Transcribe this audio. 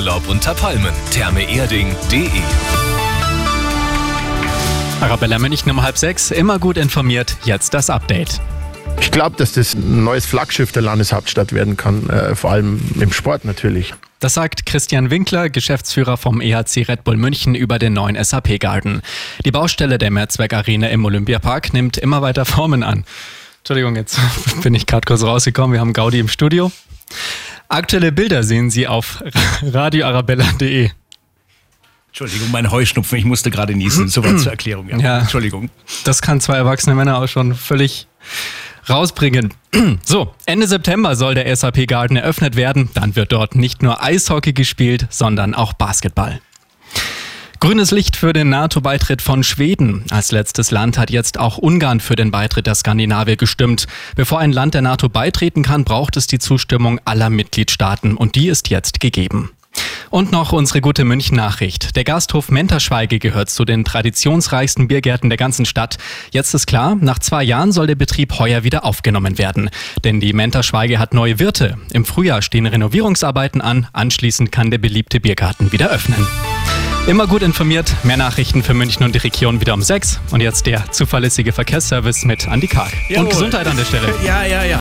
Urlaub unter Palmen. Thermeerding.de Arabella München um halb sechs, immer gut informiert, jetzt das Update. Ich glaube, dass das ein neues Flaggschiff der Landeshauptstadt werden kann, äh, vor allem im Sport natürlich. Das sagt Christian Winkler, Geschäftsführer vom EHC Red Bull München über den neuen SAP Garden. Die Baustelle der Mehrzweck Arena im Olympiapark nimmt immer weiter Formen an. Entschuldigung, jetzt bin ich gerade kurz rausgekommen. Wir haben Gaudi im Studio. Aktuelle Bilder sehen Sie auf radioarabella.de. Entschuldigung, mein Heuschnupfen, ich musste gerade niesen. Soweit zur Erklärung. Ja. Ja. Entschuldigung. Das kann zwei erwachsene Männer auch schon völlig rausbringen. So, Ende September soll der SAP Garden eröffnet werden. Dann wird dort nicht nur Eishockey gespielt, sondern auch Basketball. Grünes Licht für den NATO-Beitritt von Schweden. Als letztes Land hat jetzt auch Ungarn für den Beitritt der Skandinavier gestimmt. Bevor ein Land der NATO beitreten kann, braucht es die Zustimmung aller Mitgliedstaaten und die ist jetzt gegeben. Und noch unsere gute München-Nachricht. Der Gasthof Menterschweige gehört zu den traditionsreichsten Biergärten der ganzen Stadt. Jetzt ist klar, nach zwei Jahren soll der Betrieb heuer wieder aufgenommen werden. Denn die Menterschweige hat neue Wirte. Im Frühjahr stehen Renovierungsarbeiten an. Anschließend kann der beliebte Biergarten wieder öffnen. Immer gut informiert, mehr Nachrichten für München und die Region wieder um sechs. Und jetzt der zuverlässige Verkehrsservice mit Andi Karg. Jawohl. Und Gesundheit an der Stelle. Ja, ja, ja.